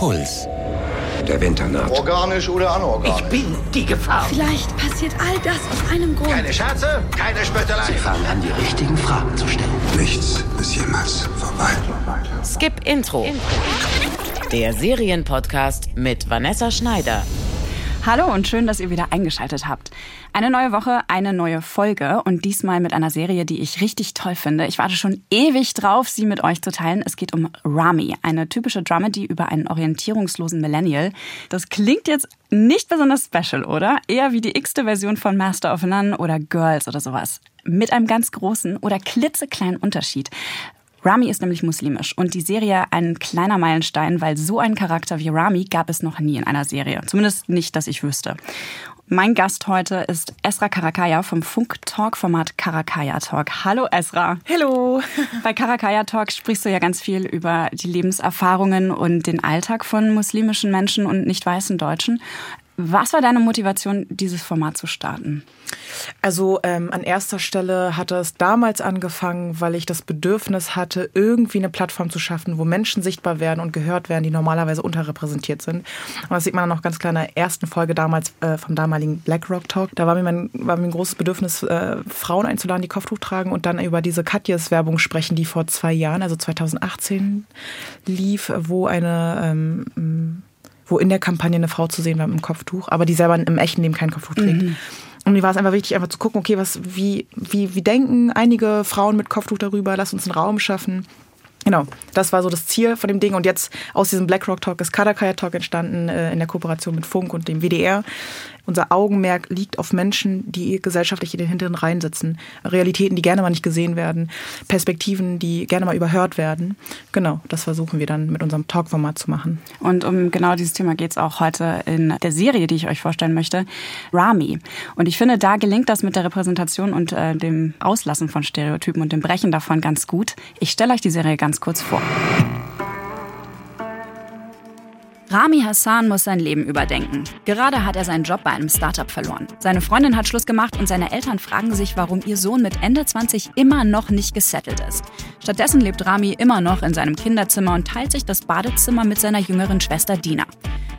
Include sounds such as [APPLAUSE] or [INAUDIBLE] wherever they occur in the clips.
Puls. Der Winter naht. Organisch oder anorganisch? Ich bin die Gefahr. Vielleicht passiert all das aus einem Grund. Keine Scherze, keine Spöttelei. Sie fangen an, die richtigen Fragen zu stellen. Nichts ist jemals vorbei. Skip Intro. Der Serienpodcast mit Vanessa Schneider. Hallo und schön, dass ihr wieder eingeschaltet habt. Eine neue Woche, eine neue Folge und diesmal mit einer Serie, die ich richtig toll finde. Ich warte schon ewig drauf, sie mit euch zu teilen. Es geht um Rami, eine typische Dramedy über einen orientierungslosen Millennial. Das klingt jetzt nicht besonders special, oder? Eher wie die x-te Version von Master of None oder Girls oder sowas. Mit einem ganz großen oder klitzekleinen Unterschied. Rami ist nämlich muslimisch und die Serie ein kleiner Meilenstein, weil so einen Charakter wie Rami gab es noch nie in einer Serie. Zumindest nicht, dass ich wüsste. Mein Gast heute ist Esra Karakaya vom Funk-Talk-Format Karakaya Talk. Hallo Esra. Hallo. [LAUGHS] Bei Karakaya Talk sprichst du ja ganz viel über die Lebenserfahrungen und den Alltag von muslimischen Menschen und nicht weißen Deutschen. Was war deine Motivation, dieses Format zu starten? Also ähm, an erster Stelle hatte es damals angefangen, weil ich das Bedürfnis hatte, irgendwie eine Plattform zu schaffen, wo Menschen sichtbar werden und gehört werden, die normalerweise unterrepräsentiert sind. Und das sieht man noch ganz klar in der ersten Folge damals äh, vom damaligen Black Rock Talk. Da war mir, mein, war mir ein großes Bedürfnis, äh, Frauen einzuladen, die Kopftuch tragen und dann über diese Katjes-Werbung sprechen, die vor zwei Jahren, also 2018 lief, wo eine ähm, wo in der Kampagne eine Frau zu sehen war mit einem Kopftuch, aber die selber im echten Leben kein Kopftuch trägt. Mhm. Und mir war es einfach wichtig, einfach zu gucken, okay, was, wie, wie, wie denken einige Frauen mit Kopftuch darüber, lass uns einen Raum schaffen. Genau, das war so das Ziel von dem Ding. Und jetzt aus diesem BlackRock Talk ist Kadakaya Talk entstanden äh, in der Kooperation mit Funk und dem WDR. Unser Augenmerk liegt auf Menschen, die gesellschaftlich in den hinteren Reihen sitzen. Realitäten, die gerne mal nicht gesehen werden. Perspektiven, die gerne mal überhört werden. Genau, das versuchen wir dann mit unserem Talkformat zu machen. Und um genau dieses Thema geht es auch heute in der Serie, die ich euch vorstellen möchte. Rami. Und ich finde, da gelingt das mit der Repräsentation und äh, dem Auslassen von Stereotypen und dem Brechen davon ganz gut. Ich stelle euch die Serie ganz kurz vor. Rami Hassan muss sein Leben überdenken. Gerade hat er seinen Job bei einem Startup verloren. Seine Freundin hat Schluss gemacht und seine Eltern fragen sich, warum ihr Sohn mit Ende 20 immer noch nicht gesettelt ist. Stattdessen lebt Rami immer noch in seinem Kinderzimmer und teilt sich das Badezimmer mit seiner jüngeren Schwester Dina.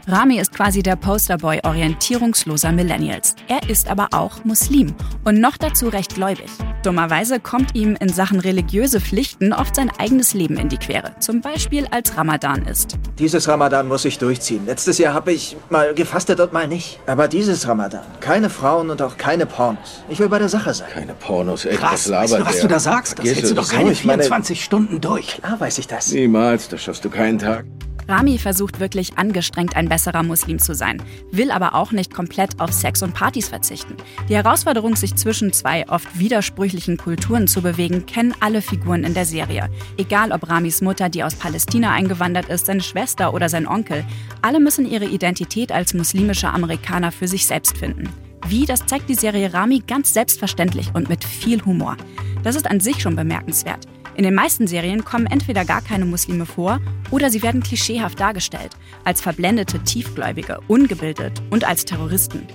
Rami ist quasi der Posterboy orientierungsloser Millennials. Er ist aber auch Muslim und noch dazu recht gläubig. Dummerweise kommt ihm in Sachen religiöse Pflichten oft sein eigenes Leben in die Quere. Zum Beispiel als Ramadan ist. Dieses Ramadan muss ich durchziehen. Letztes Jahr habe ich mal gefastet und mal nicht. Aber dieses Ramadan, keine Frauen und auch keine Pornos. Ich will bei der Sache sein. Keine Pornos, ey, Krass, was labert weißt du, was der? du da sagst? Das Vergiss hältst du es. doch keine meine, 24 Stunden durch. Klar weiß ich das. Niemals, das schaffst du keinen Tag. Rami versucht wirklich angestrengt ein besserer Muslim zu sein, will aber auch nicht komplett auf Sex und Partys verzichten. Die Herausforderung, sich zwischen zwei oft widersprüchlichen Kulturen zu bewegen, kennen alle Figuren in der Serie. Egal ob Ramis Mutter, die aus Palästina eingewandert ist, seine Schwester oder sein Onkel, alle müssen ihre Identität als muslimische Amerikaner für sich selbst finden. Wie, das zeigt die Serie Rami ganz selbstverständlich und mit viel Humor. Das ist an sich schon bemerkenswert. In den meisten Serien kommen entweder gar keine Muslime vor oder sie werden klischeehaft dargestellt, als verblendete Tiefgläubige, ungebildet und als Terroristen.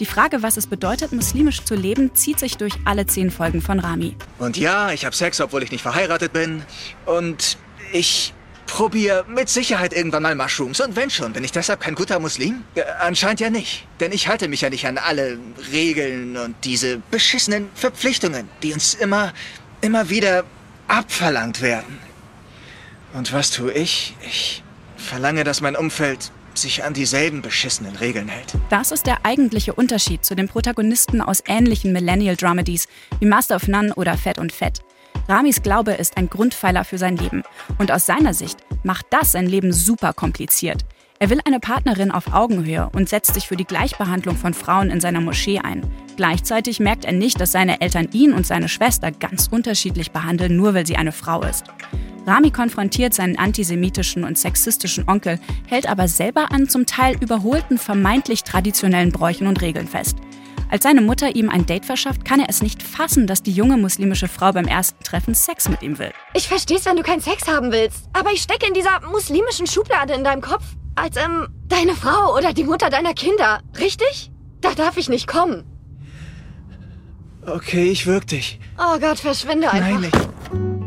Die Frage, was es bedeutet, muslimisch zu leben, zieht sich durch alle zehn Folgen von Rami. Und ja, ich habe Sex, obwohl ich nicht verheiratet bin. Und ich probiere mit Sicherheit irgendwann mal Mushrooms. Und wenn schon, bin ich deshalb kein guter Muslim? Äh, anscheinend ja nicht. Denn ich halte mich ja nicht an alle Regeln und diese beschissenen Verpflichtungen, die uns immer, immer wieder abverlangt werden. Und was tue ich? Ich verlange, dass mein Umfeld sich an dieselben beschissenen Regeln hält. Das ist der eigentliche Unterschied zu den Protagonisten aus ähnlichen Millennial-Dramedies wie Master of None oder Fett und Fett. Ramis Glaube ist ein Grundpfeiler für sein Leben. Und aus seiner Sicht macht das sein Leben super kompliziert. Er will eine Partnerin auf Augenhöhe und setzt sich für die Gleichbehandlung von Frauen in seiner Moschee ein. Gleichzeitig merkt er nicht, dass seine Eltern ihn und seine Schwester ganz unterschiedlich behandeln, nur weil sie eine Frau ist. Rami konfrontiert seinen antisemitischen und sexistischen Onkel, hält aber selber an zum Teil überholten, vermeintlich traditionellen Bräuchen und Regeln fest. Als seine Mutter ihm ein Date verschafft, kann er es nicht fassen, dass die junge muslimische Frau beim ersten Treffen Sex mit ihm will. Ich versteh's, wenn du keinen Sex haben willst. Aber ich stecke in dieser muslimischen Schublade in deinem Kopf. Als, ähm, deine Frau oder die Mutter deiner Kinder. Richtig? Da darf ich nicht kommen. Okay, ich würg dich. Oh Gott, verschwinde einfach. Nein, nicht.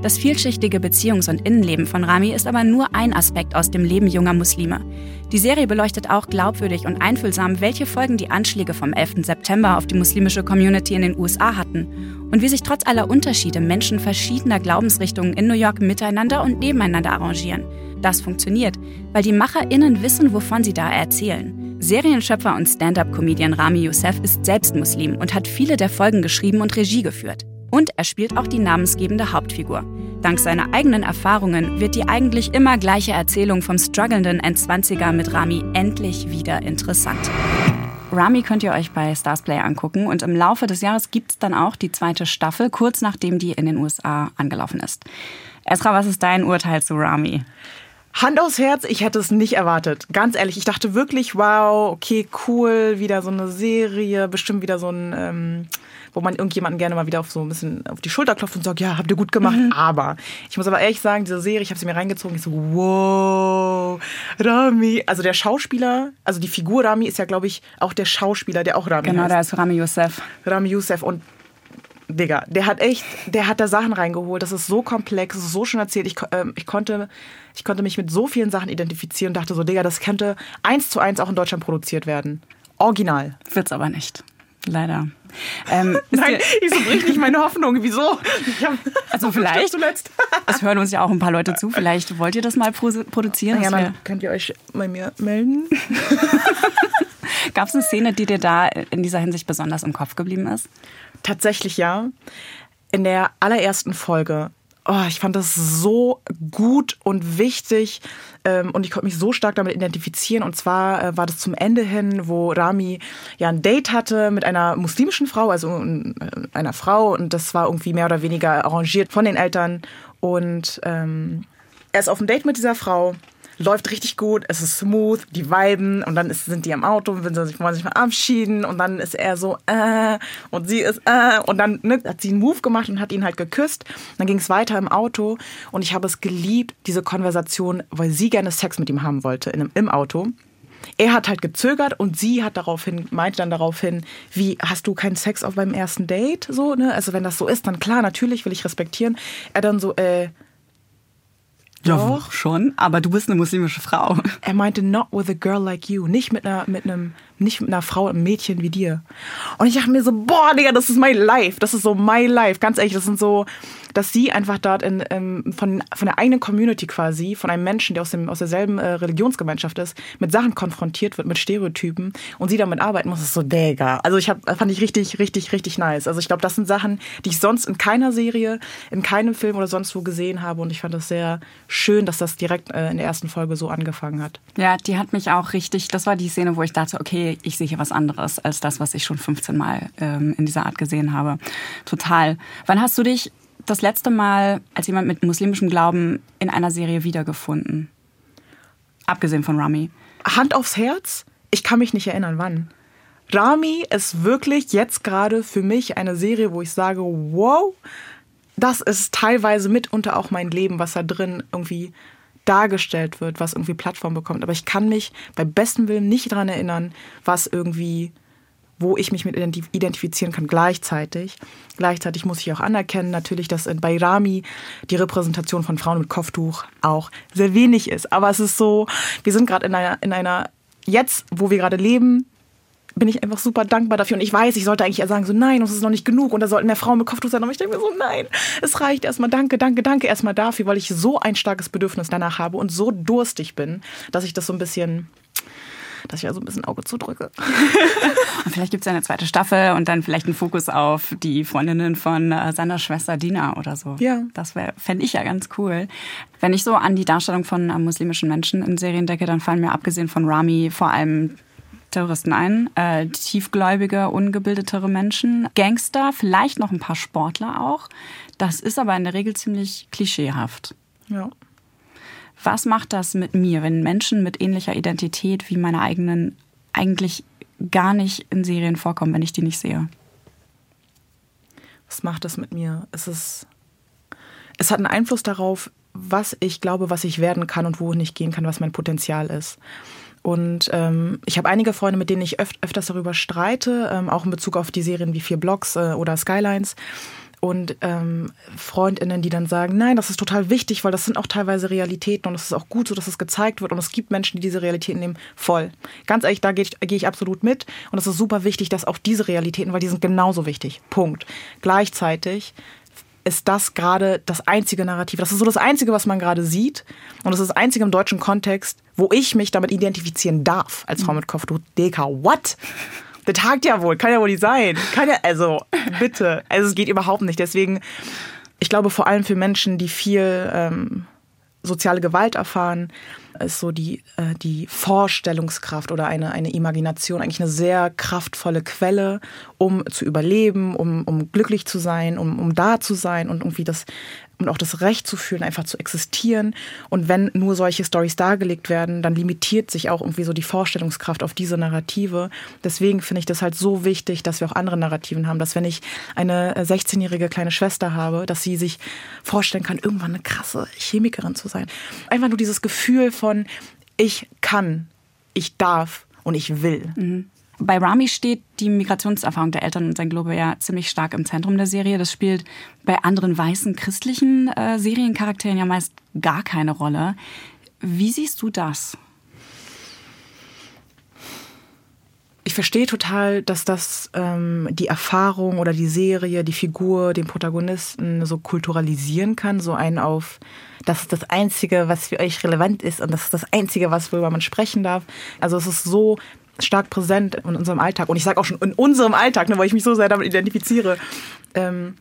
Das vielschichtige Beziehungs- und Innenleben von Rami ist aber nur ein Aspekt aus dem Leben junger Muslime. Die Serie beleuchtet auch glaubwürdig und einfühlsam, welche Folgen die Anschläge vom 11. September auf die muslimische Community in den USA hatten und wie sich trotz aller Unterschiede Menschen verschiedener Glaubensrichtungen in New York miteinander und nebeneinander arrangieren. Das funktioniert, weil die MacherInnen wissen, wovon sie da erzählen. Serienschöpfer und Stand-up-Comedian Rami Youssef ist selbst Muslim und hat viele der Folgen geschrieben und Regie geführt. Und er spielt auch die namensgebende Hauptfigur. Dank seiner eigenen Erfahrungen wird die eigentlich immer gleiche Erzählung vom strugglenden Endzwanziger mit Rami endlich wieder interessant. Rami könnt ihr euch bei Starsplay angucken und im Laufe des Jahres gibt es dann auch die zweite Staffel, kurz nachdem die in den USA angelaufen ist. Esra, was ist dein Urteil zu Rami? Hand aufs Herz, ich hätte es nicht erwartet. Ganz ehrlich, ich dachte wirklich, wow, okay, cool, wieder so eine Serie, bestimmt wieder so ein, ähm, wo man irgendjemanden gerne mal wieder auf so ein bisschen auf die Schulter klopft und sagt, ja, habt ihr gut gemacht. Mhm. Aber ich muss aber ehrlich sagen, diese Serie, ich habe sie mir reingezogen, ich so, wow, Rami. Also der Schauspieler, also die Figur Rami ist ja, glaube ich, auch der Schauspieler, der auch Rami Genau, heißt. der ist Rami Youssef. Rami Youssef und Digga, der hat echt, der hat da Sachen reingeholt. Das ist so komplex, das ist so schön erzählt. Ich, äh, ich, konnte, ich konnte mich mit so vielen Sachen identifizieren und dachte so, Digga, das könnte eins zu eins auch in Deutschland produziert werden. Original. Wird's aber nicht. Leider. Ähm, [LAUGHS] Nein, ich so bricht nicht meine Hoffnung. Wieso? Also vielleicht. Zuletzt. [LAUGHS] Es hören uns ja auch ein paar Leute zu. Vielleicht wollt ihr das mal produzieren. Ja, dann könnt ihr euch bei mir melden. [LAUGHS] Gab es eine Szene, die dir da in dieser Hinsicht besonders im Kopf geblieben ist? Tatsächlich ja. In der allerersten Folge. Oh, ich fand das so gut und wichtig ähm, und ich konnte mich so stark damit identifizieren. Und zwar äh, war das zum Ende hin, wo Rami ja ein Date hatte mit einer muslimischen Frau, also äh, einer Frau. Und das war irgendwie mehr oder weniger arrangiert von den Eltern. Und ähm, er ist auf dem Date mit dieser Frau läuft richtig gut, es ist smooth, die viben und dann ist, sind die am Auto und wollen sich, wollen sich verabschieden und dann ist er so äh und sie ist äh und dann ne, hat sie einen Move gemacht und hat ihn halt geküsst. Dann ging es weiter im Auto und ich habe es geliebt, diese Konversation, weil sie gerne Sex mit ihm haben wollte in, im Auto. Er hat halt gezögert und sie hat daraufhin, meinte dann daraufhin, wie, hast du keinen Sex auf beim ersten Date? So, ne? Also wenn das so ist, dann klar, natürlich will ich respektieren. Er dann so, äh, ja, Doch. schon, aber du bist eine muslimische Frau. [LAUGHS] Er meinte, not with a girl like you. Nicht mit einer, mit einem, nicht mit einer Frau, einem Mädchen wie dir. Und ich dachte mir so, boah, Digga, das ist my life. Das ist so my life. Ganz ehrlich, das sind so, dass sie einfach dort in, ähm, von, von der eigenen Community quasi, von einem Menschen, der aus, dem, aus derselben äh, Religionsgemeinschaft ist, mit Sachen konfrontiert wird, mit Stereotypen und sie damit arbeiten muss, ist so, Digga. Also ich hab, fand ich richtig, richtig, richtig nice. Also ich glaube, das sind Sachen, die ich sonst in keiner Serie, in keinem Film oder sonst wo gesehen habe und ich fand das sehr schön, dass das direkt äh, in der ersten Folge so angefangen hat. Ja, die hat mich auch richtig, das war die Szene, wo ich dachte, okay, ich sehe hier was anderes als das, was ich schon 15 Mal ähm, in dieser Art gesehen habe. Total. Wann hast du dich das letzte Mal als jemand mit muslimischem Glauben in einer Serie wiedergefunden? Abgesehen von Rami. Hand aufs Herz? Ich kann mich nicht erinnern, wann. Rami ist wirklich jetzt gerade für mich eine Serie, wo ich sage, wow, das ist teilweise mitunter auch mein Leben, was da drin irgendwie dargestellt wird, was irgendwie Plattform bekommt. Aber ich kann mich bei bestem Willen nicht daran erinnern, was irgendwie wo ich mich mit identifizieren kann gleichzeitig. Gleichzeitig muss ich auch anerkennen, natürlich, dass bei Rami die Repräsentation von Frauen mit Kopftuch auch sehr wenig ist. Aber es ist so, wir sind gerade in einer, in einer, jetzt, wo wir gerade leben, bin ich einfach super dankbar dafür. Und ich weiß, ich sollte eigentlich eher sagen, so nein, das ist noch nicht genug und da sollten mehr Frauen mit Kopftuch sein. Aber ich denke mir so, nein, es reicht erstmal. Danke, danke, danke erstmal dafür, weil ich so ein starkes Bedürfnis danach habe und so durstig bin, dass ich das so ein bisschen dass ich ja so ein bisschen Auge zudrücke. [LAUGHS] und vielleicht gibt es ja eine zweite Staffel und dann vielleicht einen Fokus auf die Freundinnen von äh, seiner Schwester Dina oder so. Ja. Das fände ich ja ganz cool. Wenn ich so an die Darstellung von äh, muslimischen Menschen in Serien denke, dann fallen mir abgesehen von Rami vor allem Terroristen ein, äh, tiefgläubige, ungebildetere Menschen, Gangster, vielleicht noch ein paar Sportler auch. Das ist aber in der Regel ziemlich klischeehaft. Ja. Was macht das mit mir, wenn Menschen mit ähnlicher Identität wie meiner eigenen eigentlich gar nicht in Serien vorkommen, wenn ich die nicht sehe? Was macht das mit mir? Es ist, es hat einen Einfluss darauf, was ich glaube, was ich werden kann und wohin ich gehen kann, was mein Potenzial ist. Und ähm, ich habe einige Freunde, mit denen ich öf öfters darüber streite, ähm, auch in Bezug auf die Serien wie Vier Blocks äh, oder Skylines und ähm, Freundinnen, die dann sagen, nein, das ist total wichtig, weil das sind auch teilweise Realitäten und es ist auch gut so, dass es gezeigt wird und es gibt Menschen, die diese Realitäten nehmen, voll. Ganz ehrlich, da gehe ich, geh ich absolut mit und es ist super wichtig, dass auch diese Realitäten, weil die sind genauso wichtig. Punkt. Gleichzeitig ist das gerade das einzige Narrativ. Das ist so das Einzige, was man gerade sieht. Und das ist das Einzige im deutschen Kontext, wo ich mich damit identifizieren darf als Frau mit Kopftuch. Deka, what? Der tagt ja wohl, kann ja wohl nicht sein. Kann ja, also, [LAUGHS] bitte. Also es geht überhaupt nicht. Deswegen, ich glaube vor allem für Menschen, die viel ähm, soziale Gewalt erfahren, ist so die, äh, die Vorstellungskraft oder eine, eine Imagination eigentlich eine sehr kraftvolle Quelle, um zu überleben, um, um glücklich zu sein, um, um da zu sein und irgendwie das und auch das Recht zu fühlen, einfach zu existieren. Und wenn nur solche Stories dargelegt werden, dann limitiert sich auch irgendwie so die Vorstellungskraft auf diese Narrative. Deswegen finde ich das halt so wichtig, dass wir auch andere Narrativen haben, dass wenn ich eine 16-jährige kleine Schwester habe, dass sie sich vorstellen kann, irgendwann eine krasse Chemikerin zu sein. Einfach nur dieses Gefühl von, ich kann, ich darf und ich will. Mhm. Bei Rami steht die Migrationserfahrung der Eltern und sein Glaube ja ziemlich stark im Zentrum der Serie. Das spielt bei anderen weißen christlichen äh, Seriencharakteren ja meist gar keine Rolle. Wie siehst du das? Ich verstehe total, dass das ähm, die Erfahrung oder die Serie, die Figur, den Protagonisten so kulturalisieren kann, so einen auf, das ist das Einzige, was für euch relevant ist und das ist das Einzige, was worüber man sprechen darf. Also es ist so stark präsent in unserem Alltag. Und ich sage auch schon in unserem Alltag, ne, weil ich mich so sehr damit identifiziere. Ähm,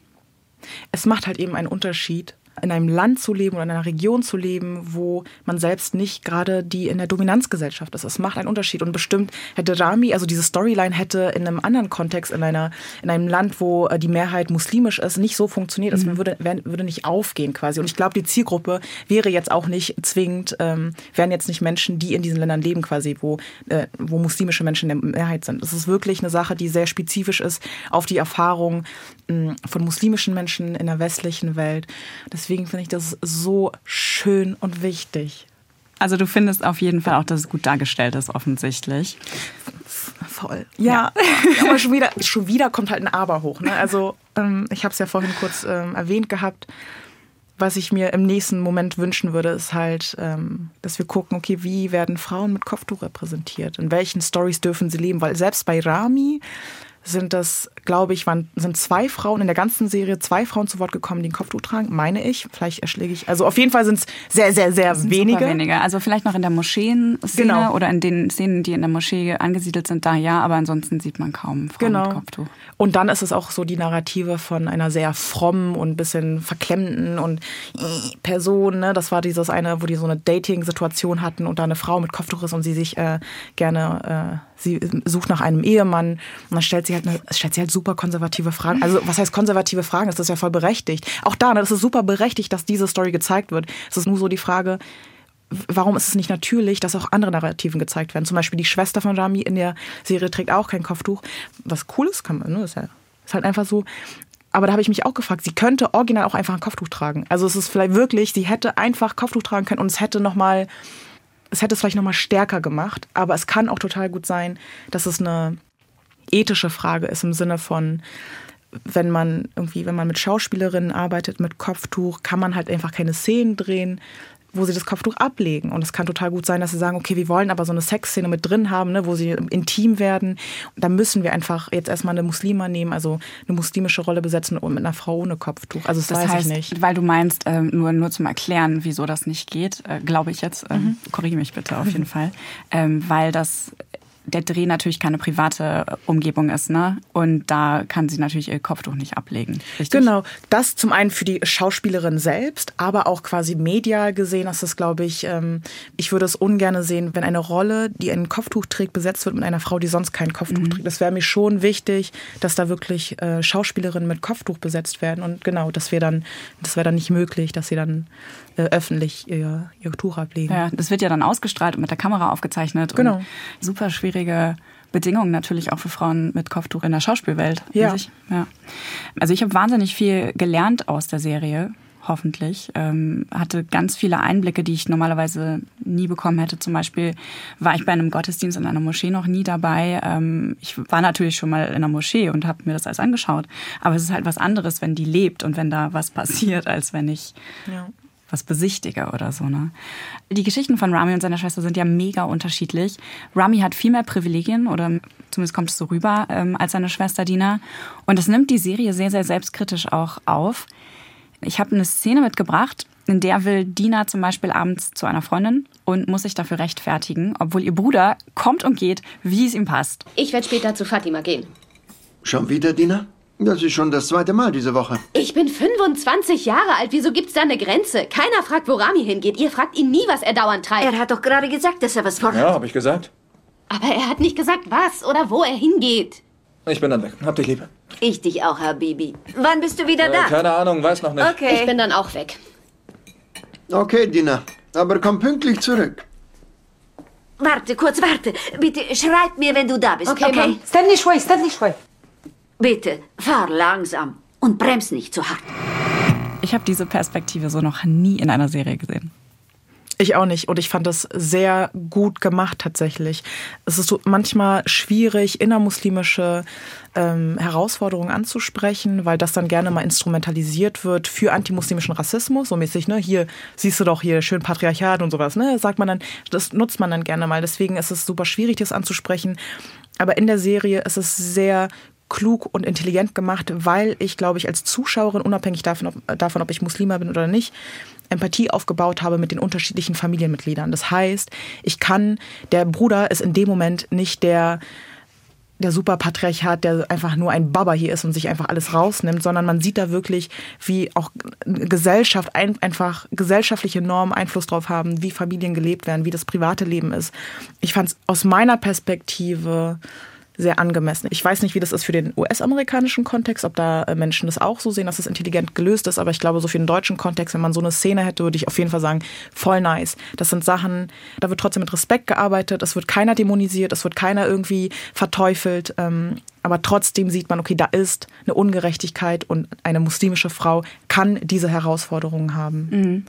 es macht halt eben einen Unterschied, in einem Land zu leben oder in einer Region zu leben, wo man selbst nicht gerade die in der Dominanzgesellschaft ist. Es macht einen Unterschied. Und bestimmt hätte Rami, also diese Storyline hätte in einem anderen Kontext, in einer, in einem Land, wo äh, die Mehrheit muslimisch ist, nicht so funktioniert. Es mhm. würde, würde nicht aufgehen quasi. Und ich glaube, die Zielgruppe wäre jetzt auch nicht zwingend, ähm, wären jetzt nicht Menschen, die in diesen Ländern leben quasi, wo, äh, wo muslimische Menschen in der Mehrheit sind. Es ist wirklich eine Sache, die sehr spezifisch ist auf die Erfahrung von muslimischen Menschen in der westlichen Welt. Deswegen finde ich das so schön und wichtig. Also du findest auf jeden Fall auch, dass es gut dargestellt ist, offensichtlich. Voll. Ja, ja. aber schon wieder, schon wieder kommt halt ein Aber hoch. Ne? Also ähm, ich habe es ja vorhin kurz ähm, erwähnt gehabt. Was ich mir im nächsten Moment wünschen würde, ist halt, ähm, dass wir gucken, okay, wie werden Frauen mit Kopftuch repräsentiert? In welchen Stories dürfen sie leben? Weil selbst bei Rami sind das, glaube ich, waren, sind zwei Frauen in der ganzen Serie, zwei Frauen zu Wort gekommen, die ein Kopftuch tragen, meine ich. Vielleicht erschläge ich. Also auf jeden Fall sind es sehr, sehr, sehr wenige. weniger. Also vielleicht noch in der Moscheen-Szene genau. oder in den Szenen, die in der Moschee angesiedelt sind, da ja, aber ansonsten sieht man kaum Frauen genau. mit Kopftuch. Und dann ist es auch so die Narrative von einer sehr frommen und ein bisschen verklemmten und äh, Person. Ne? Das war dieses eine, wo die so eine Dating-Situation hatten und da eine Frau mit Kopftuch ist und sie sich äh, gerne, äh, sie sucht nach einem Ehemann und dann stellt sie halt, eine, stellt sie halt super konservative Fragen. Also was heißt konservative Fragen? Das ist ja voll berechtigt. Auch da, ne, das ist super berechtigt, dass diese Story gezeigt wird. Es ist nur so die Frage, warum ist es nicht natürlich, dass auch andere Narrativen gezeigt werden? Zum Beispiel die Schwester von Rami in der Serie trägt auch kein Kopftuch. Was cool ist, kann man, ne? Ist, ja, ist halt einfach so. Aber da habe ich mich auch gefragt, sie könnte original auch einfach ein Kopftuch tragen. Also es ist vielleicht wirklich, sie hätte einfach Kopftuch tragen können und es hätte nochmal, es hätte es vielleicht nochmal stärker gemacht. Aber es kann auch total gut sein, dass es eine ethische Frage ist im Sinne von, wenn man irgendwie, wenn man mit Schauspielerinnen arbeitet, mit Kopftuch, kann man halt einfach keine Szenen drehen, wo sie das Kopftuch ablegen. Und es kann total gut sein, dass sie sagen, okay, wir wollen aber so eine Sexszene mit drin haben, ne, wo sie intim werden. Da müssen wir einfach jetzt erstmal eine Muslima nehmen, also eine muslimische Rolle besetzen und mit einer Frau ohne Kopftuch. Also das, das weiß heißt, ich nicht. Weil du meinst, äh, nur, nur zum Erklären, wieso das nicht geht, äh, glaube ich jetzt, äh, mhm. korrigiere mich bitte auf jeden Fall, ähm, weil das der Dreh natürlich keine private Umgebung ist, ne? Und da kann sie natürlich ihr Kopftuch nicht ablegen. Richtig? Genau. Das zum einen für die Schauspielerin selbst, aber auch quasi medial gesehen ist das, glaube ich, ähm, ich würde es ungern sehen, wenn eine Rolle, die ein Kopftuch trägt, besetzt wird mit einer Frau, die sonst kein Kopftuch mhm. trägt. Das wäre mir schon wichtig, dass da wirklich äh, Schauspielerinnen mit Kopftuch besetzt werden. Und genau, das wäre dann, das wäre dann nicht möglich, dass sie dann äh, öffentlich ihr, ihr Tuch ablegen. Ja, das wird ja dann ausgestrahlt und mit der Kamera aufgezeichnet. Genau. super schwierige Bedingungen natürlich auch für Frauen mit Kopftuch in der Schauspielwelt. Ja. ja. Also ich habe wahnsinnig viel gelernt aus der Serie hoffentlich. Ähm, hatte ganz viele Einblicke, die ich normalerweise nie bekommen hätte. Zum Beispiel war ich bei einem Gottesdienst in einer Moschee noch nie dabei. Ähm, ich war natürlich schon mal in einer Moschee und habe mir das alles angeschaut. Aber es ist halt was anderes, wenn die lebt und wenn da was passiert, als wenn ich ja was besichtige oder so. Ne? Die Geschichten von Rami und seiner Schwester sind ja mega unterschiedlich. Rami hat viel mehr Privilegien oder zumindest kommt es so rüber ähm, als seine Schwester Dina. Und das nimmt die Serie sehr, sehr selbstkritisch auch auf. Ich habe eine Szene mitgebracht, in der will Dina zum Beispiel abends zu einer Freundin und muss sich dafür rechtfertigen, obwohl ihr Bruder kommt und geht, wie es ihm passt. Ich werde später zu Fatima gehen. Schon wieder, Dina? Das ist schon das zweite Mal diese Woche. Ich bin 25 Jahre alt. Wieso gibt's da eine Grenze? Keiner fragt, wo Rami hingeht. Ihr fragt ihn nie, was er dauernd treibt. Er hat doch gerade gesagt, dass er was vorhat. Ja, hab ich gesagt. Aber er hat nicht gesagt, was oder wo er hingeht. Ich bin dann weg. Hab dich lieb. Ich dich auch, Habibi. Wann bist du wieder äh, da? Keine Ahnung, weiß noch nicht. Okay. Ich bin dann auch weg. Okay, Dina. Aber komm pünktlich zurück. Warte, kurz, warte. Bitte schreib mir, wenn du da bist. Okay, okay? Mom. Stanley Schwei, Stanley Schwei. Bitte, fahr langsam und brems nicht zu hart. Ich habe diese Perspektive so noch nie in einer Serie gesehen. Ich auch nicht. Und ich fand das sehr gut gemacht tatsächlich. Es ist so manchmal schwierig, innermuslimische ähm, Herausforderungen anzusprechen, weil das dann gerne mal instrumentalisiert wird für antimuslimischen Rassismus. So mäßig, ne? Hier siehst du doch hier schön Patriarchat und sowas, ne? Sagt man dann, das nutzt man dann gerne mal. Deswegen ist es super schwierig, das anzusprechen. Aber in der Serie ist es sehr klug und intelligent gemacht, weil ich, glaube ich, als Zuschauerin, unabhängig davon ob, davon, ob ich Muslima bin oder nicht, Empathie aufgebaut habe mit den unterschiedlichen Familienmitgliedern. Das heißt, ich kann, der Bruder ist in dem Moment nicht der, der Superpatriarchat, der einfach nur ein Baba hier ist und sich einfach alles rausnimmt, sondern man sieht da wirklich, wie auch Gesellschaft ein, einfach gesellschaftliche Normen Einfluss drauf haben, wie Familien gelebt werden, wie das private Leben ist. Ich fand es aus meiner Perspektive sehr angemessen. Ich weiß nicht, wie das ist für den US-amerikanischen Kontext, ob da äh, Menschen das auch so sehen, dass es intelligent gelöst ist, aber ich glaube, so für den deutschen Kontext, wenn man so eine Szene hätte, würde ich auf jeden Fall sagen, voll nice. Das sind Sachen, da wird trotzdem mit Respekt gearbeitet, es wird keiner dämonisiert, es wird keiner irgendwie verteufelt, ähm, aber trotzdem sieht man, okay, da ist eine Ungerechtigkeit und eine muslimische Frau kann diese Herausforderungen haben. Mhm.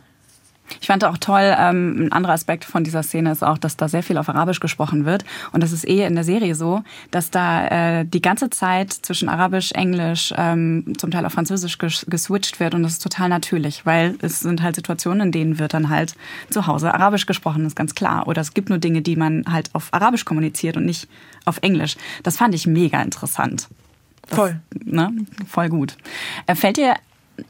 Ich fand auch toll, ähm, ein anderer Aspekt von dieser Szene ist auch, dass da sehr viel auf Arabisch gesprochen wird. Und das ist eh in der Serie so, dass da äh, die ganze Zeit zwischen Arabisch, Englisch, ähm, zum Teil auch Französisch ges geswitcht wird. Und das ist total natürlich, weil es sind halt Situationen, in denen wird dann halt zu Hause Arabisch gesprochen, ist ganz klar. Oder es gibt nur Dinge, die man halt auf Arabisch kommuniziert und nicht auf Englisch. Das fand ich mega interessant. Das, voll. Ne? Voll gut. Äh, fällt dir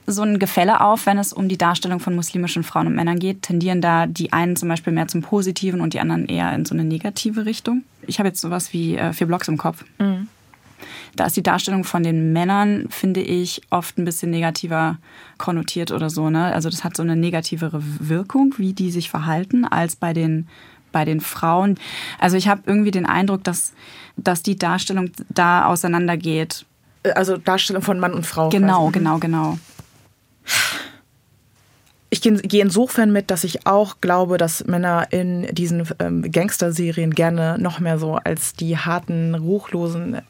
so ein Gefälle auf, wenn es um die Darstellung von muslimischen Frauen und Männern geht? Tendieren da die einen zum Beispiel mehr zum Positiven und die anderen eher in so eine negative Richtung? Ich habe jetzt sowas wie äh, vier Blocks im Kopf. Mhm. Da ist die Darstellung von den Männern, finde ich, oft ein bisschen negativer konnotiert oder so. Ne? Also das hat so eine negativere Wirkung, wie die sich verhalten, als bei den, bei den Frauen. Also ich habe irgendwie den Eindruck, dass, dass die Darstellung da auseinandergeht. Also Darstellung von Mann und Frau. Genau, quasi. genau, genau ich gehe insofern mit, dass ich auch glaube, dass Männer in diesen ähm, Gangster-Serien gerne noch mehr so als die harten, ruchlosen,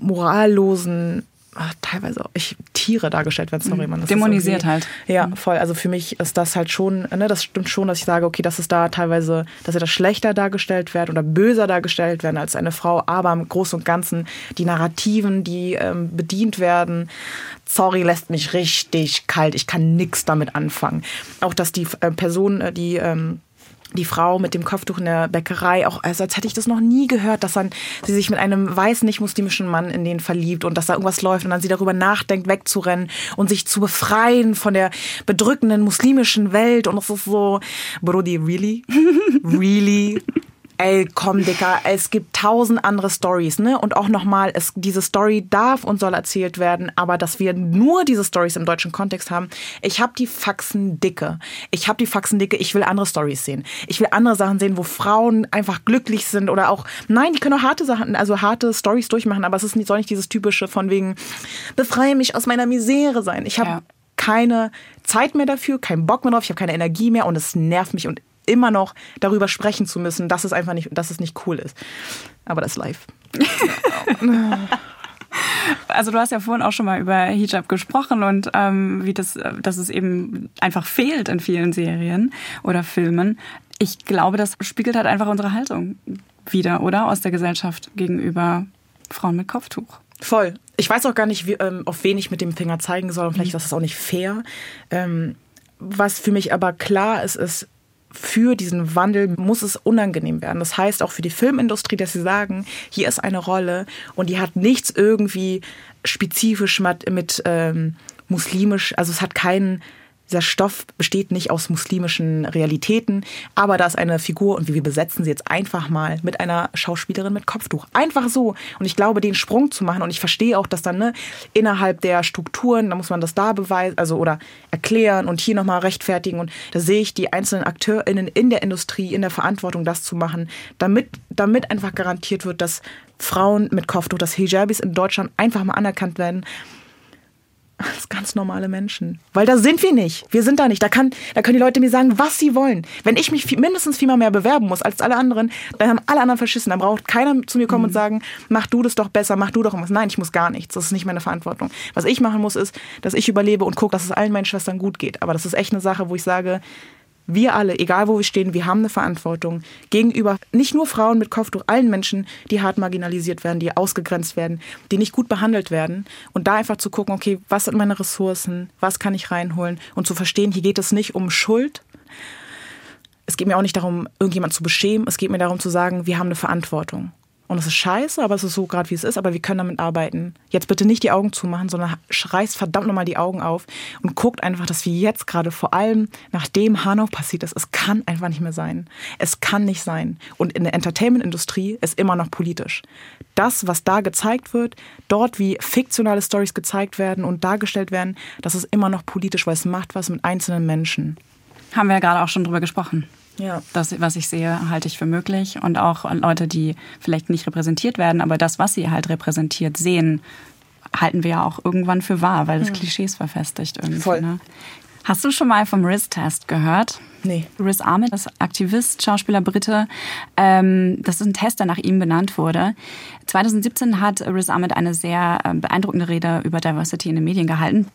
morallosen ach, teilweise auch ich, Tiere dargestellt werden. Sorry, man. Dämonisiert halt. Ja, mhm. voll. Also für mich ist das halt schon, ne, das stimmt schon, dass ich sage, okay, das ist da teilweise, dass sie da schlechter dargestellt werden oder böser dargestellt werden als eine Frau, aber im Großen und Ganzen die Narrativen, die ähm, bedient werden, sorry, lässt mich richtig kalt. Ich kann nichts damit anfangen. Auch dass die äh, Person, äh, die ähm, die Frau mit dem Kopftuch in der Bäckerei, auch also als hätte ich das noch nie gehört, dass dann sie sich mit einem weißen, nicht muslimischen Mann in den verliebt und dass da irgendwas läuft und dann sie darüber nachdenkt, wegzurennen und sich zu befreien von der bedrückenden muslimischen Welt und es ist so, Brody, really? [LAUGHS] really? Ey, komm, Dicker, es gibt tausend andere Stories, ne? Und auch nochmal, es, diese Story darf und soll erzählt werden, aber dass wir nur diese Stories im deutschen Kontext haben, ich habe die Faxen dicke. Ich habe die Faxen dicke, ich will andere Stories sehen. Ich will andere Sachen sehen, wo Frauen einfach glücklich sind oder auch, nein, die können auch harte Sachen, also harte Stories durchmachen, aber es ist nicht, soll nicht dieses typische von wegen, befreie mich aus meiner Misere sein. Ich habe ja. keine Zeit mehr dafür, keinen Bock mehr drauf, ich habe keine Energie mehr und es nervt mich und immer noch darüber sprechen zu müssen, dass es einfach nicht, dass es nicht cool ist. Aber das ist live. [LAUGHS] also du hast ja vorhin auch schon mal über Hijab gesprochen und ähm, wie das, äh, dass es eben einfach fehlt in vielen Serien oder Filmen. Ich glaube, das spiegelt halt einfach unsere Haltung wieder, oder? Aus der Gesellschaft gegenüber Frauen mit Kopftuch. Voll. Ich weiß auch gar nicht, wie, ähm, auf wen ich mit dem Finger zeigen soll und vielleicht mhm. ist das auch nicht fair. Ähm, was für mich aber klar ist, ist, für diesen Wandel muss es unangenehm werden. Das heißt auch für die Filmindustrie, dass sie sagen, hier ist eine Rolle und die hat nichts irgendwie spezifisch mit, mit ähm, muslimisch, also es hat keinen dieser Stoff besteht nicht aus muslimischen Realitäten, aber da ist eine Figur und wir besetzen sie jetzt einfach mal mit einer Schauspielerin mit Kopftuch. Einfach so. Und ich glaube, den Sprung zu machen und ich verstehe auch, dass dann ne, innerhalb der Strukturen, da muss man das da beweisen, also oder erklären und hier nochmal rechtfertigen. Und da sehe ich die einzelnen AkteurInnen in der Industrie in der Verantwortung, das zu machen, damit, damit einfach garantiert wird, dass Frauen mit Kopftuch, dass Hijabis in Deutschland einfach mal anerkannt werden als ganz normale Menschen. Weil da sind wir nicht. Wir sind da nicht. Da, kann, da können die Leute mir sagen, was sie wollen. Wenn ich mich viel, mindestens viermal mehr bewerben muss als alle anderen, dann haben alle anderen verschissen. Dann braucht keiner zu mir kommen mhm. und sagen, mach du das doch besser, mach du doch irgendwas. Nein, ich muss gar nichts. Das ist nicht meine Verantwortung. Was ich machen muss, ist, dass ich überlebe und gucke, dass es allen meinen Schwestern gut geht. Aber das ist echt eine Sache, wo ich sage, wir alle, egal wo wir stehen, wir haben eine Verantwortung gegenüber nicht nur Frauen mit Kopftuch, allen Menschen, die hart marginalisiert werden, die ausgegrenzt werden, die nicht gut behandelt werden. Und da einfach zu gucken, okay, was sind meine Ressourcen, was kann ich reinholen und zu verstehen, hier geht es nicht um Schuld. Es geht mir auch nicht darum, irgendjemand zu beschämen. Es geht mir darum zu sagen, wir haben eine Verantwortung. Und es ist scheiße, aber es ist so gerade, wie es ist, aber wir können damit arbeiten. Jetzt bitte nicht die Augen zumachen, sondern reißt verdammt nochmal die Augen auf und guckt einfach, dass wir jetzt gerade vor allem, nachdem Hanau passiert ist, es kann einfach nicht mehr sein. Es kann nicht sein. Und in der Entertainment-Industrie ist immer noch politisch. Das, was da gezeigt wird, dort wie fiktionale Stories gezeigt werden und dargestellt werden, das ist immer noch politisch, weil es macht was mit einzelnen Menschen. Haben wir ja gerade auch schon drüber gesprochen. Ja. Das, was ich sehe, halte ich für möglich. Und auch Leute, die vielleicht nicht repräsentiert werden, aber das, was sie halt repräsentiert sehen, halten wir ja auch irgendwann für wahr, weil das ja. Klischees verfestigt irgendwie. Voll. Ne? Hast du schon mal vom RIS-Test gehört? Nee. Riz Ahmed ist Aktivist, Schauspieler Brite. Ähm, das ist ein Test, der nach ihm benannt wurde. 2017 hat Riz Ahmed eine sehr äh, beeindruckende Rede über Diversity in den Medien gehalten.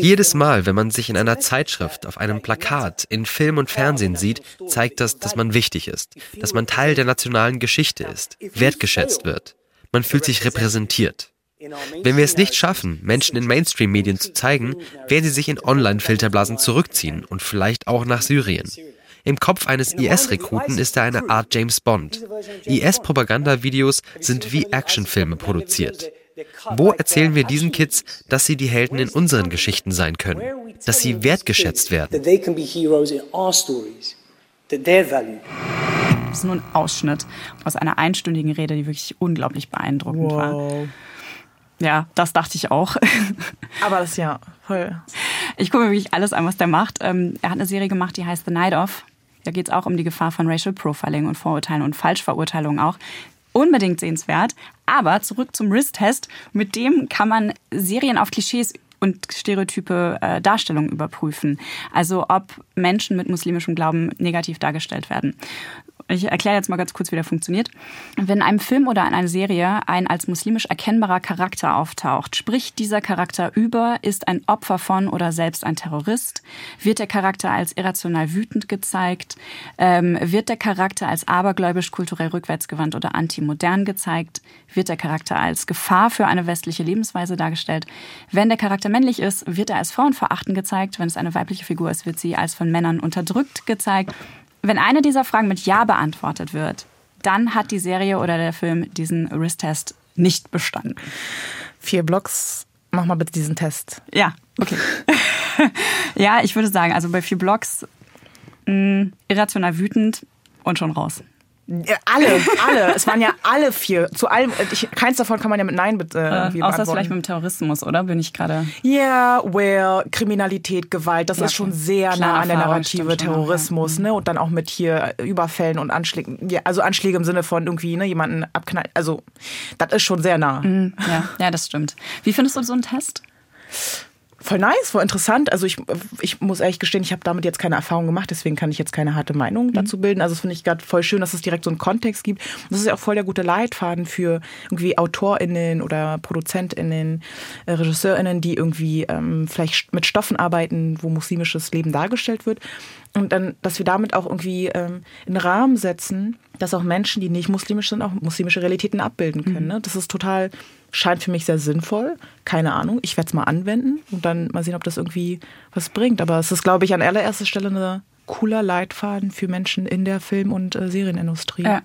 Jedes Mal, wenn man sich in einer Zeitschrift, auf einem Plakat, in Film und Fernsehen sieht, zeigt das, dass man wichtig ist, dass man Teil der nationalen Geschichte ist, wertgeschätzt wird. Man fühlt sich repräsentiert. Wenn wir es nicht schaffen, Menschen in Mainstream-Medien zu zeigen, werden sie sich in Online-Filterblasen zurückziehen und vielleicht auch nach Syrien. Im Kopf eines IS-Rekruten ist er eine Art James Bond. IS-Propagandavideos sind wie Actionfilme produziert. Wo erzählen wir diesen Kids, dass sie die Helden in unseren Geschichten sein können, dass sie wertgeschätzt werden? Das ist nur ein Ausschnitt aus einer einstündigen Rede, die wirklich unglaublich beeindruckend wow. war. Ja, das dachte ich auch. [LAUGHS] Aber das ist ja voll. Ich gucke mir wirklich alles an, was der macht. Ähm, er hat eine Serie gemacht, die heißt The Night Of. Da geht es auch um die Gefahr von Racial Profiling und Vorurteilen und Falschverurteilungen auch. Unbedingt sehenswert. Aber zurück zum RIS-Test. Mit dem kann man Serien auf Klischees und stereotype äh, Darstellungen überprüfen. Also ob Menschen mit muslimischem Glauben negativ dargestellt werden. Ich erkläre jetzt mal ganz kurz, wie der funktioniert. Wenn in einem Film oder in einer Serie ein als muslimisch erkennbarer Charakter auftaucht, spricht dieser Charakter über, ist ein Opfer von oder selbst ein Terrorist, wird der Charakter als irrational wütend gezeigt, ähm, wird der Charakter als abergläubisch, kulturell rückwärtsgewandt oder antimodern gezeigt, wird der Charakter als Gefahr für eine westliche Lebensweise dargestellt. Wenn der Charakter männlich ist, wird er als frauenverachtend gezeigt. Wenn es eine weibliche Figur ist, wird sie als von Männern unterdrückt gezeigt. Wenn eine dieser Fragen mit Ja beantwortet wird, dann hat die Serie oder der Film diesen RIS-Test nicht bestanden. Vier Blocks, mach mal bitte diesen Test. Ja, okay. [LAUGHS] ja, ich würde sagen, also bei vier Blocks mh, mm, irrational wütend und schon raus. Alle, alle. es waren ja alle vier. Zu allem, ich, keins davon kann man ja mit Nein äh, äh, Außer vielleicht mit dem Terrorismus, oder? Bin ich gerade. Ja, yeah, where Kriminalität, Gewalt, das ja, ist schon sehr nah an der Narrative Terrorismus, schon, ne? Und dann auch mit hier Überfällen und Anschlägen. Ja, also Anschläge im Sinne von irgendwie, ne, jemanden abknallen. Also, das ist schon sehr nah. Mhm, ja, ja, das stimmt. Wie findest du so einen Test? Voll nice, voll interessant. Also ich, ich muss ehrlich gestehen, ich habe damit jetzt keine Erfahrung gemacht, deswegen kann ich jetzt keine harte Meinung mhm. dazu bilden. Also das finde ich gerade voll schön, dass es direkt so einen Kontext gibt. Und das ist ja auch voll der gute Leitfaden für irgendwie AutorInnen oder ProduzentInnen, äh, RegisseurInnen, die irgendwie ähm, vielleicht mit Stoffen arbeiten, wo muslimisches Leben dargestellt wird. Und dann, dass wir damit auch irgendwie ähm, einen Rahmen setzen, dass auch Menschen, die nicht muslimisch sind, auch muslimische Realitäten abbilden können. Mhm. Ne? Das ist total, scheint für mich sehr sinnvoll. Keine Ahnung. Ich werde es mal anwenden und dann mal sehen, ob das irgendwie was bringt. Aber es ist, glaube ich, an allererster Stelle ein cooler Leitfaden für Menschen in der Film- und äh, Serienindustrie. Ja.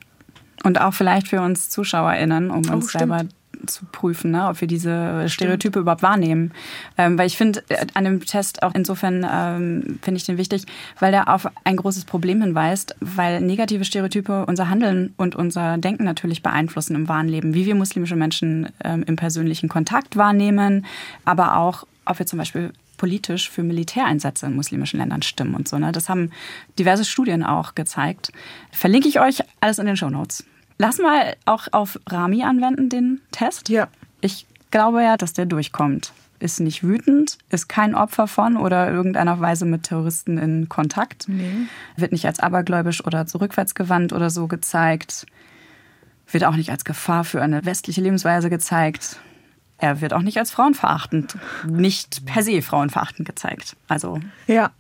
Und auch vielleicht für uns ZuschauerInnen, um uns oh, selber zu prüfen, ne, ob wir diese Stereotype Stimmt. überhaupt wahrnehmen. Ähm, weil ich finde, äh, an dem Test auch insofern ähm, finde ich den wichtig, weil der auf ein großes Problem hinweist, weil negative Stereotype unser Handeln und unser Denken natürlich beeinflussen im wahren Leben, wie wir muslimische Menschen ähm, im persönlichen Kontakt wahrnehmen, aber auch, ob wir zum Beispiel politisch für Militäreinsätze in muslimischen Ländern stimmen und so. Ne? Das haben diverse Studien auch gezeigt. Verlinke ich euch alles in den Show Notes. Lass mal auch auf Rami anwenden, den Test. Ja. Ich glaube ja, dass der durchkommt. Ist nicht wütend, ist kein Opfer von oder irgendeiner Weise mit Terroristen in Kontakt. Nee. Wird nicht als abergläubisch oder zurückwärtsgewandt oder so gezeigt. Wird auch nicht als Gefahr für eine westliche Lebensweise gezeigt. Er wird auch nicht als frauenverachtend, nicht per se frauenverachtend gezeigt. Also. Ja.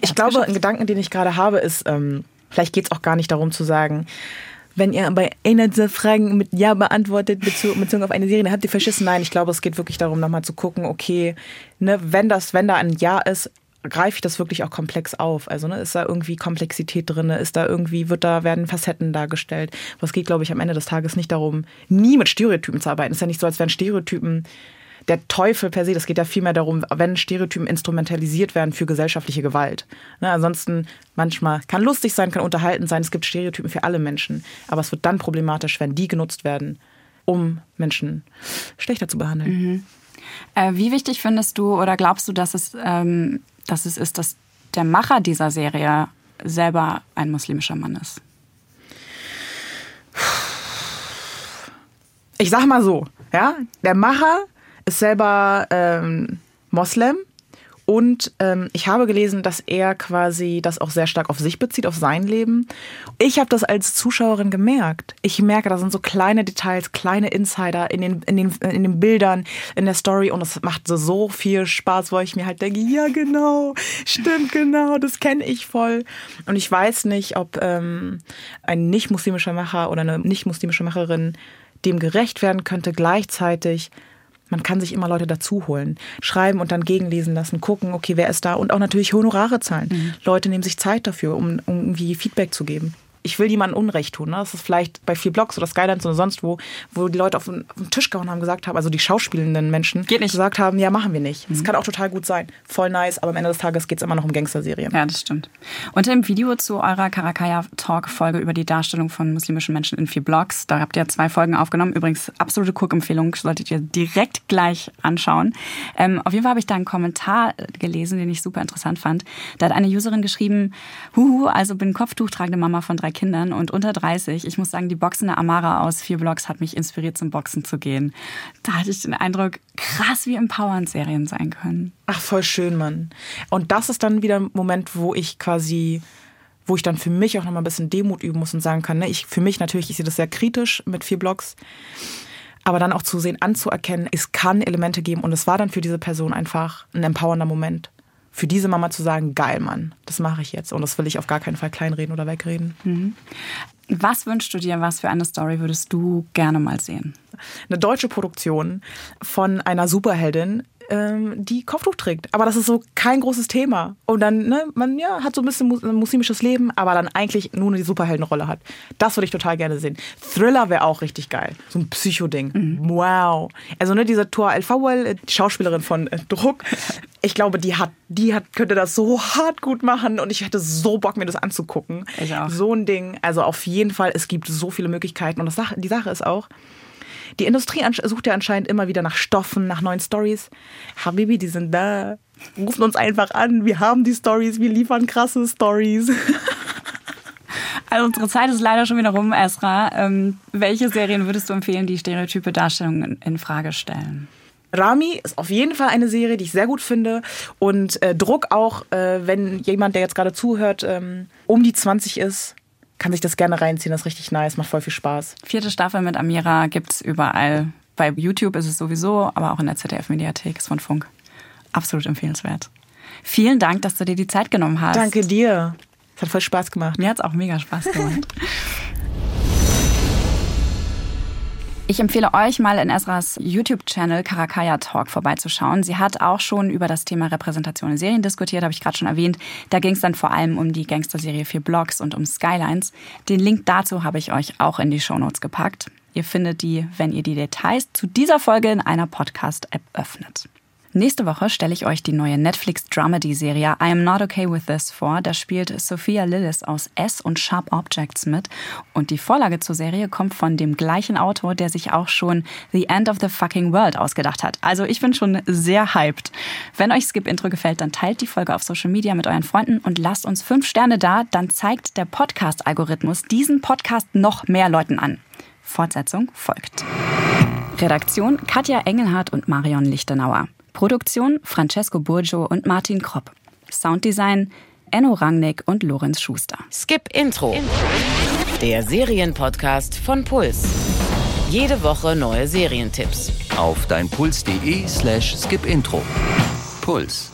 Ich glaube, ein Gedanken, den ich gerade habe, ist, ähm, vielleicht geht es auch gar nicht darum zu sagen, wenn ihr bei einer dieser Fragen mit Ja beantwortet, bezogen auf eine Serie, dann habt ihr verschissen. Nein, ich glaube, es geht wirklich darum, nochmal zu gucken, okay, ne, wenn das, wenn da ein Ja ist, greife ich das wirklich auch komplex auf? Also ne, ist da irgendwie Komplexität drin? Ist da irgendwie, wird da, werden Facetten dargestellt? Es geht, glaube ich, am Ende des Tages nicht darum, nie mit Stereotypen zu arbeiten. Ist ja nicht so, als wären Stereotypen der Teufel per se, das geht ja vielmehr darum, wenn Stereotypen instrumentalisiert werden für gesellschaftliche Gewalt. Ne, ansonsten manchmal kann lustig sein, kann unterhalten sein, es gibt Stereotypen für alle Menschen, aber es wird dann problematisch, wenn die genutzt werden, um Menschen schlechter zu behandeln. Mhm. Äh, wie wichtig findest du oder glaubst du, dass es, ähm, dass es ist, dass der Macher dieser Serie selber ein muslimischer Mann ist? Ich sag mal so, ja, der Macher ist selber ähm, Moslem und ähm, ich habe gelesen, dass er quasi das auch sehr stark auf sich bezieht, auf sein Leben. Ich habe das als Zuschauerin gemerkt. Ich merke, da sind so kleine Details, kleine Insider in den, in den, in den Bildern, in der Story und es macht so, so viel Spaß, wo ich mir halt denke, ja genau, stimmt genau, das kenne ich voll. Und ich weiß nicht, ob ähm, ein nicht-muslimischer Macher oder eine nicht-muslimische Macherin dem gerecht werden könnte, gleichzeitig man kann sich immer Leute dazu holen, schreiben und dann gegenlesen lassen, gucken, okay, wer ist da und auch natürlich Honorare zahlen. Mhm. Leute nehmen sich Zeit dafür, um, um irgendwie Feedback zu geben ich will niemandem Unrecht tun. Ne? Das ist vielleicht bei vier Blogs oder Skylines oder sonst wo, wo die Leute auf den, auf den, Tisch gehauen haben, gesagt haben, also die schauspielenden Menschen, Geht nicht. gesagt haben, ja, machen wir nicht. Mhm. Das kann auch total gut sein. Voll nice, aber am Ende des Tages geht es immer noch um Gangsterserien. Ja, das stimmt. Und im Video zu eurer Karakaya-Talk-Folge über die Darstellung von muslimischen Menschen in vier Blogs, da habt ihr zwei Folgen aufgenommen. Übrigens, absolute Cook-Empfehlung, solltet ihr direkt gleich anschauen. Ähm, auf jeden Fall habe ich da einen Kommentar gelesen, den ich super interessant fand. Da hat eine Userin geschrieben, huhu, also bin Kopftuchtragende Mama von drei drei Kindern und unter 30. Ich muss sagen, die boxende Amara aus vier Blogs hat mich inspiriert, zum Boxen zu gehen. Da hatte ich den Eindruck, krass, wie empowernd Serien sein können. Ach, voll schön, Mann. Und das ist dann wieder ein Moment, wo ich quasi wo ich dann für mich auch noch mal ein bisschen Demut üben muss und sagen kann, ne, ich für mich natürlich, ich sehe das sehr kritisch mit vier Blogs, aber dann auch zu sehen, anzuerkennen, es kann Elemente geben und es war dann für diese Person einfach ein empowernder Moment für diese Mama zu sagen, geil, Mann, das mache ich jetzt. Und das will ich auf gar keinen Fall kleinreden oder wegreden. Mhm. Was wünschst du dir, was für eine Story würdest du gerne mal sehen? Eine deutsche Produktion von einer Superheldin, ähm, die Kopftuch trägt. Aber das ist so kein großes Thema. Und dann, ne, man ja, hat so ein bisschen muslimisches Leben, aber dann eigentlich nur eine Superheldenrolle hat. Das würde ich total gerne sehen. Thriller wäre auch richtig geil. So ein Psycho-Ding. Mhm. Wow. Also, ne, diese Tor El-Fawel, äh, die Schauspielerin von äh, Druck, [LAUGHS] ich glaube, die hat, die hat, könnte das so hart gut machen und ich hätte so Bock, mir das anzugucken. Ich auch. So ein Ding. Also auf jeden Fall, es gibt so viele Möglichkeiten. Und das, die Sache ist auch, die Industrie sucht ja anscheinend immer wieder nach Stoffen, nach neuen Stories. Habibi, die sind da. Rufen uns einfach an. Wir haben die Stories, wir liefern krasse Stories. [LAUGHS] Also unsere Zeit ist leider schon wieder rum, Esra. Ähm, welche Serien würdest du empfehlen, die stereotype Darstellungen in Frage stellen? Rami ist auf jeden Fall eine Serie, die ich sehr gut finde. Und äh, Druck auch, äh, wenn jemand, der jetzt gerade zuhört, ähm, um die 20 ist, kann sich das gerne reinziehen. Das ist richtig nice, macht voll viel Spaß. Vierte Staffel mit Amira gibt's überall. Bei YouTube ist es sowieso, aber auch in der ZDF-Mediathek ist von Funk. Absolut empfehlenswert. Vielen Dank, dass du dir die Zeit genommen hast. Danke dir. Es hat voll Spaß gemacht. Mir hat's auch mega Spaß gemacht. [LAUGHS] Ich empfehle euch mal in Esras YouTube-Channel Karakaya Talk vorbeizuschauen. Sie hat auch schon über das Thema Repräsentation in Serien diskutiert, habe ich gerade schon erwähnt. Da ging es dann vor allem um die Gangster-Serie für Blogs und um Skylines. Den Link dazu habe ich euch auch in die Shownotes gepackt. Ihr findet die, wenn ihr die Details zu dieser Folge in einer Podcast-App öffnet. Nächste Woche stelle ich euch die neue Netflix-Dramedy-Serie I Am Not Okay With This vor. Da spielt Sophia Lillis aus S und Sharp Objects mit. Und die Vorlage zur Serie kommt von dem gleichen Autor, der sich auch schon The End of the Fucking World ausgedacht hat. Also ich bin schon sehr hyped. Wenn euch Skip Intro gefällt, dann teilt die Folge auf Social Media mit euren Freunden und lasst uns fünf Sterne da. Dann zeigt der Podcast-Algorithmus diesen Podcast noch mehr Leuten an. Fortsetzung folgt. Redaktion Katja Engelhardt und Marion Lichtenauer. Produktion Francesco Burgio und Martin Kropp. Sounddesign Enno Rangnick und Lorenz Schuster. Skip Intro. Der Serienpodcast von Puls. Jede Woche neue Serientipps. Auf deinpuls.de slash skipintro. Puls.